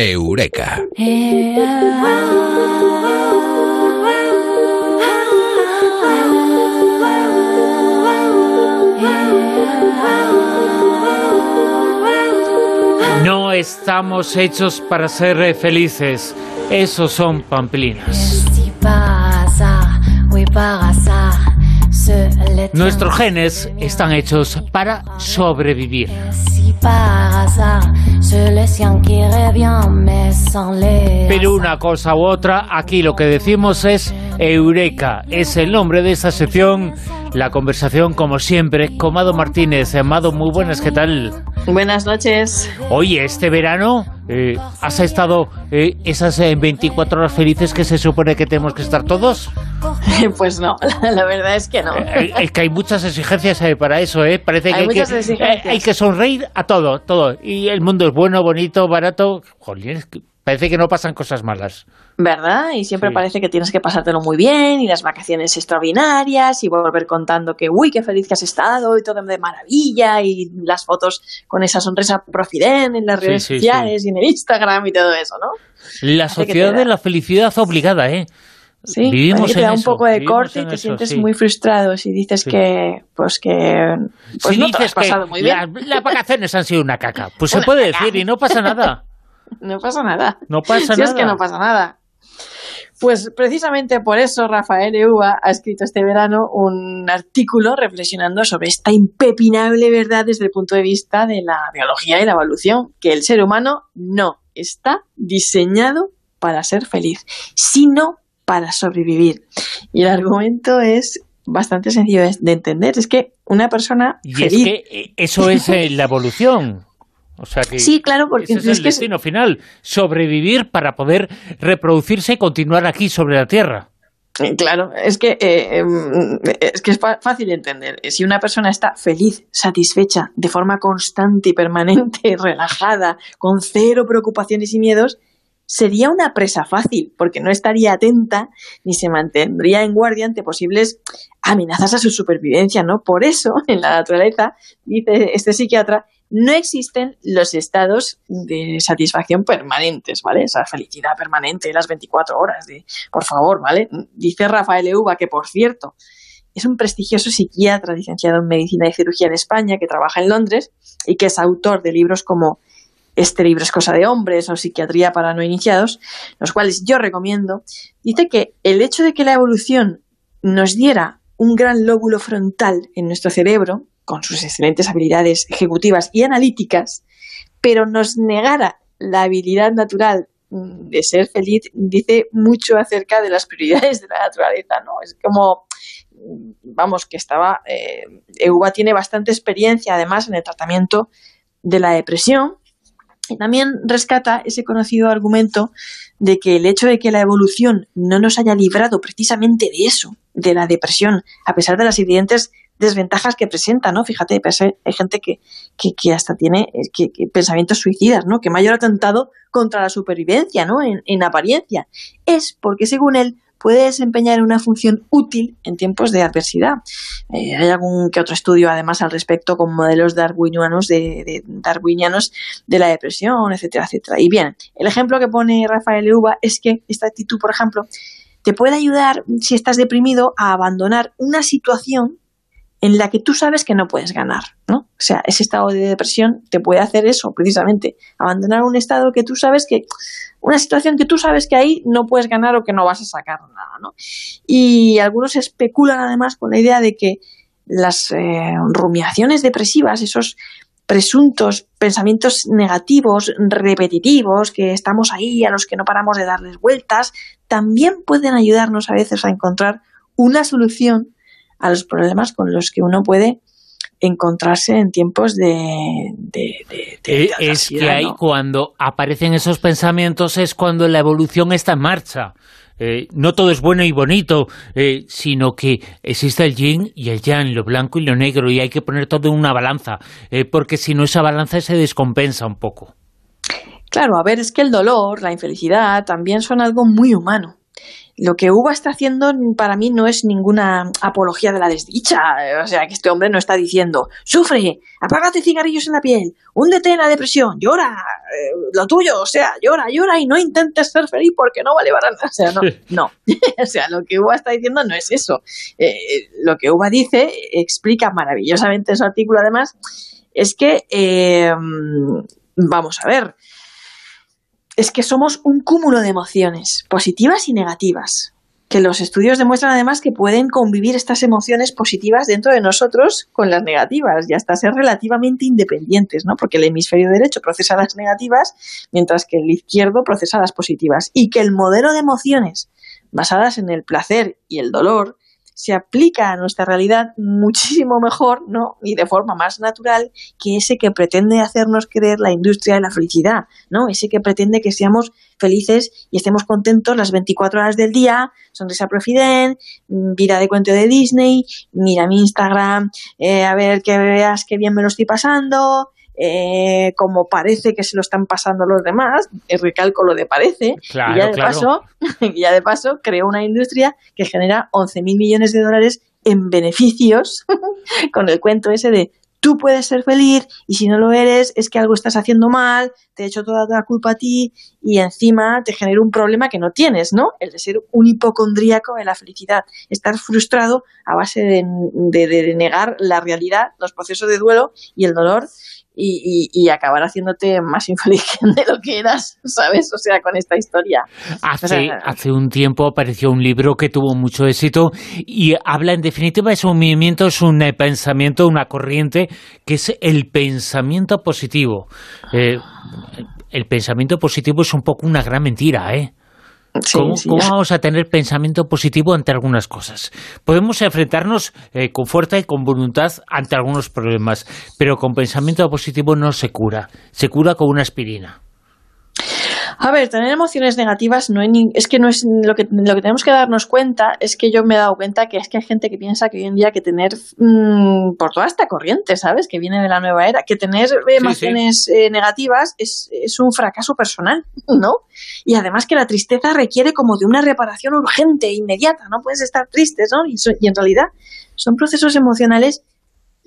Eureka. No estamos hechos para ser eh, felices. Esos son pamplinas. Nuestros genes están hechos para sobrevivir. Pero una cosa u otra, aquí lo que decimos es Eureka. Es el nombre de esta sección. La conversación, como siempre, con Mado Martínez. Amado, muy buenas, ¿qué tal? Buenas noches. Oye, este verano eh, ¿has estado eh, esas 24 horas felices que se supone que tenemos que estar todos? Pues no, la verdad es que no. Eh, es que hay muchas exigencias para eso, ¿eh? Parece que hay, que, hay que sonreír a todo, todo. Y el mundo es bueno, bonito, barato. Joder, parece que no pasan cosas malas. ¿Verdad? Y siempre parece que tienes que pasártelo muy bien y las vacaciones extraordinarias y volver contando que, uy, qué feliz que has estado y todo de maravilla y las fotos con esa sonrisa profiden en las redes sociales y en el Instagram y todo eso, ¿no? La sociedad de la felicidad obligada, ¿eh? Sí, Vivimos te da un poco de corte y te sientes muy frustrado si dices que, pues que, pues no te has pasado muy bien. Las, vacaciones han sido una caca, pues se puede decir y no pasa nada. No pasa nada. No pasa si es que no pasa nada. Pues precisamente por eso Rafael Euba ha escrito este verano un artículo reflexionando sobre esta impepinable verdad desde el punto de vista de la biología y la evolución, que el ser humano no está diseñado para ser feliz, sino para sobrevivir. Y el argumento es bastante sencillo de entender, es que una persona y es que eso es eh, la evolución sí, claro, porque es el destino final, sobrevivir para poder reproducirse y continuar aquí sobre la Tierra. Eh, claro, es que, eh, em, es que es fácil de entender. Si una persona está feliz, satisfecha, de forma constante y permanente, relajada, con cero preocupaciones y miedos, sería una presa fácil, porque no estaría atenta ni se mantendría en guardia ante posibles amenazas a su supervivencia, ¿no? Por eso, en la naturaleza, dice este psiquiatra, no existen los estados de satisfacción permanentes, ¿vale? Esa felicidad permanente, las 24 horas, de, por favor, ¿vale? Dice Rafael Euba, que por cierto, es un prestigioso psiquiatra licenciado en Medicina y Cirugía en España que trabaja en Londres y que es autor de libros como Este libro es cosa de hombres o Psiquiatría para no iniciados, los cuales yo recomiendo. Dice que el hecho de que la evolución nos diera un gran lóbulo frontal en nuestro cerebro, con sus excelentes habilidades ejecutivas y analíticas, pero nos negara la habilidad natural mm, de ser feliz, dice mucho acerca de las prioridades de la naturaleza, ¿no? Es como, mm, vamos, que estaba, eh, Euba tiene bastante experiencia además en el tratamiento de la depresión y también rescata ese conocido argumento de que el hecho de que la evolución no nos haya librado precisamente de eso, de la depresión, a pesar de las evidentes desventajas que presenta, ¿no? Fíjate, hay gente que, que, hasta tiene que, pensamientos suicidas, ¿no? Que mayor atentado contra la supervivencia, ¿no? En, apariencia. Es porque, según él, puede desempeñar una función útil en tiempos de adversidad. Eh, hay algún que otro estudio, además, al respecto con modelos darwinianos de, darwinianos de la depresión, etcétera, etcétera. Y bien, el ejemplo que pone Rafael Euba es que esta actitud, por ejemplo, te puede ayudar, si estás deprimido, a abandonar una situación en la que tú sabes que no puedes ganar, ¿no? O sea, ese estado de depresión te puede hacer eso, precisamente, abandonar un estado que tú sabes que, una situación que tú sabes que ahí no puedes ganar o que no vas a sacar nada, ¿no? Y algunos especulan además con la idea de que las eh, rumiaciones depresivas, esos presuntos pensamientos negativos, repetitivos, que estamos ahí, a los que no paramos de darles vueltas, también pueden ayudarnos a veces a encontrar una solución a los problemas con los que uno puede encontrarse en tiempos de... Eh, es que ahí cuando aparecen esos pensamientos es cuando la evolución está en marcha. Eh, no todo es bueno y bonito, eh, sino que existe el yin y el yang, lo blanco y lo negro, y hay que poner todo en una balanza, porque si no esa balanza se descompensa un poco. Claro, a ver, es que el dolor, la infelicidad, también son algo muy humano. Lo que Uva está haciendo para mí no es ninguna apología de la desdicha. O sea, que este hombre no está diciendo, sufre, apágate cigarrillos en la piel, húndete en la depresión, llora, eh, lo tuyo, o sea, llora, llora y no intentes ser feliz porque no vale para nada. O sea, no, no. o sea, lo que Uva está diciendo no es eso. Eh, lo que Uva dice explica maravillosamente en su artículo, además, es que, eh, vamos a ver, es que somos un cúmulo de emociones, positivas y negativas, que los estudios demuestran además que pueden convivir estas emociones positivas dentro de nosotros con las negativas y hasta ser relativamente independientes, ¿no? Porque el hemisferio derecho procesa las negativas, mientras que el izquierdo procesa las positivas. Y que el modelo de emociones basadas en el placer y el dolor se aplica a nuestra realidad muchísimo mejor, ¿no? Y de forma más natural que ese que pretende hacernos creer la industria de la felicidad, ¿no? Ese que pretende que seamos felices y estemos contentos las 24 horas del día, sonrisa profiden, vida de cuento de Disney, mira mi Instagram, eh, a ver que veas qué bien me lo estoy pasando, eh, como parece que se lo están pasando los demás, recalco lo de parece, y, ya de paso, ya de paso creo una industria que genera 11.000 millones de dólares en beneficios con el cuento ese de tú puedes ser feliz y si no lo eres es que algo estás haciendo mal, te he hecho toda la culpa a ti y encima te genera un problema que no tienes, ¿no? El de ser un hipocondríaco de la felicidad, estar frustrado a base de, de negar la realidad, los procesos de duelo y el dolor y, acabar haciéndote más infeliz de lo que eras, ¿sabes? O sea, con esta historia. Hace, hace un tiempo apareció un libro que tuvo mucho éxito y habla en definitiva, es un movimiento, es un eh, pensamiento, una corriente, que es el pensamiento positivo. Eh, el pensamiento positivo es un poco una gran mentira, ¿eh? ¿Cómo, vamos a tener pensamiento positivo ante algunas cosas? Podemos enfrentarnos eh, con fuerza y con voluntad ante algunos problemas, pero con pensamiento positivo no se cura, se cura con una aspirina. A ver, tener emociones negativas no es que no es lo que lo que tenemos que darnos cuenta es que yo me he dado cuenta que es que hay gente que piensa que hoy en día que tener mm, por toda esta corriente, ¿sabes? Que viene de la nueva era, que tener emociones eh, negativas es, es un fracaso personal, ¿no? Y además que la tristeza requiere como de una reparación urgente, inmediata, no puedes estar tristes, ¿no? Y, y en realidad son procesos emocionales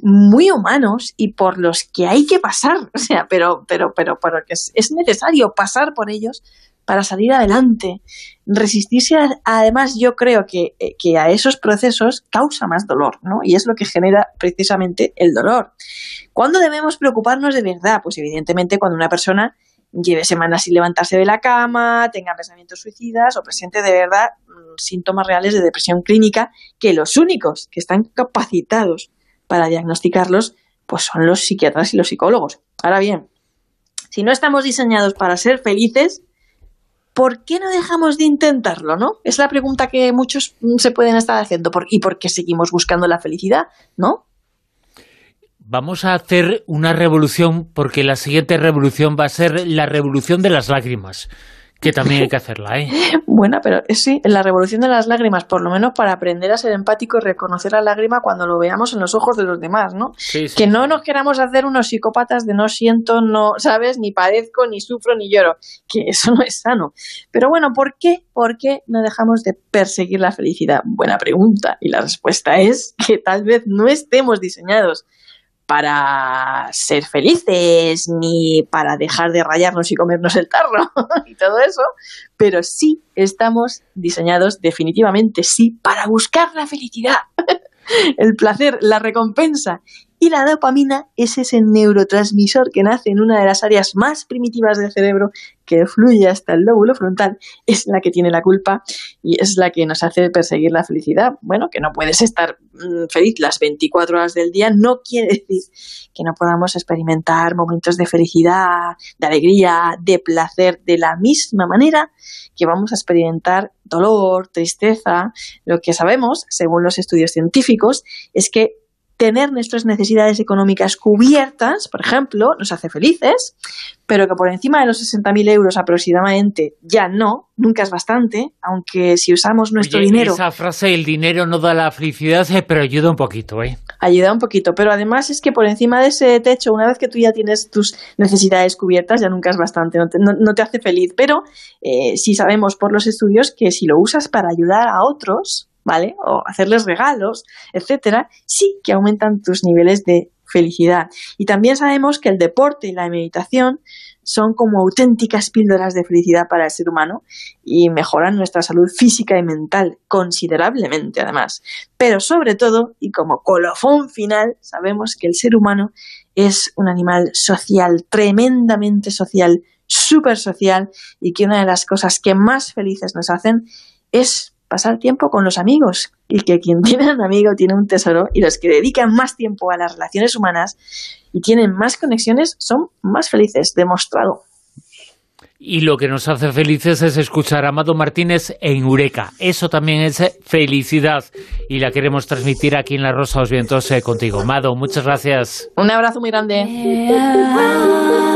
muy humanos y por los que hay que pasar, o sea, pero, pero, pero, pero que es, necesario pasar por ellos para salir adelante. Resistirse, además, yo creo que, eh, que, a esos procesos causa más dolor, ¿no? Y es lo que genera precisamente el dolor. ¿Cuándo debemos preocuparnos de verdad? Pues evidentemente cuando una persona lleve semanas sin levantarse de la cama, tenga pensamientos suicidas o presente de verdad mm, síntomas reales de depresión clínica, que los únicos que están capacitados para diagnosticarlos, pues son los psiquiatras y los psicólogos. Ahora bien, si no estamos diseñados para ser felices, ¿por qué no dejamos de intentarlo, no? Es la pregunta que muchos se pueden estar haciendo. ¿Y por qué seguimos buscando la felicidad, no? Vamos a hacer una revolución porque la siguiente revolución va a ser la revolución de las lágrimas. Que también hay que hacerla, ¿eh? Buena, pero sí, en la revolución de las lágrimas, por lo menos para aprender a ser empático y reconocer la lágrima cuando lo veamos en los ojos de los demás, ¿no? que no nos queramos hacer unos psicópatas de no siento, no, ¿sabes? Ni padezco, ni sufro, ni lloro. Que eso no es sano. Pero bueno, ¿por qué? ¿Por qué no dejamos de perseguir la felicidad? Buena pregunta. Y la respuesta es que tal vez no estemos diseñados para ser felices ni para dejar de rayarnos y comernos el tarro y todo eso, pero sí estamos diseñados definitivamente sí para buscar la felicidad, el placer, la recompensa y la dopamina es ese neurotransmisor que nace en una de las áreas más primitivas del cerebro que fluye hasta el lóbulo frontal. Es la que tiene la culpa y es la que nos hace perseguir la felicidad. Bueno, que no puedes estar mm, feliz las 24 horas del día no quiere decir que no podamos experimentar momentos de felicidad, de alegría, de placer de la misma manera que vamos a experimentar dolor, tristeza. Lo que sabemos, según los estudios científicos, es que tener nuestras necesidades económicas cubiertas, por ejemplo, nos hace felices, pero que por encima de los 60.000 euros aproximadamente ya no, nunca es bastante, aunque si usamos nuestro dinero... Esa frase, el dinero no da la felicidad, eh, pero ayuda un poquito, ¿eh? Ayuda un poquito, pero además es que por encima de ese techo, una vez que tú ya tienes tus necesidades cubiertas, ya nunca es bastante, no te, hace feliz, pero eh, si sabemos por los estudios que si lo usas para ayudar a otros, ¿vale? O hacerles regalos, etcétera, sí que aumentan tus niveles de felicidad. Y también sabemos que el deporte y la meditación son como auténticas píldoras de felicidad para el ser humano y mejoran nuestra salud física y mental considerablemente además. Pero sobre todo, y como colofón final, sabemos que el ser humano es un animal social, tremendamente social, súper social y que una de las cosas que más felices nos hacen es pasar tiempo con los amigos y que quien tiene un amigo tiene un tesoro y los que dedican más tiempo a las relaciones humanas y tienen más conexiones son más felices, demostrado. Y lo que nos hace felices es escuchar a Amado Martínez en Eureka. Eso también es felicidad y la queremos transmitir aquí en La Rosa de los Vientos eh, contigo. Amado, muchas gracias. Un abrazo muy grande.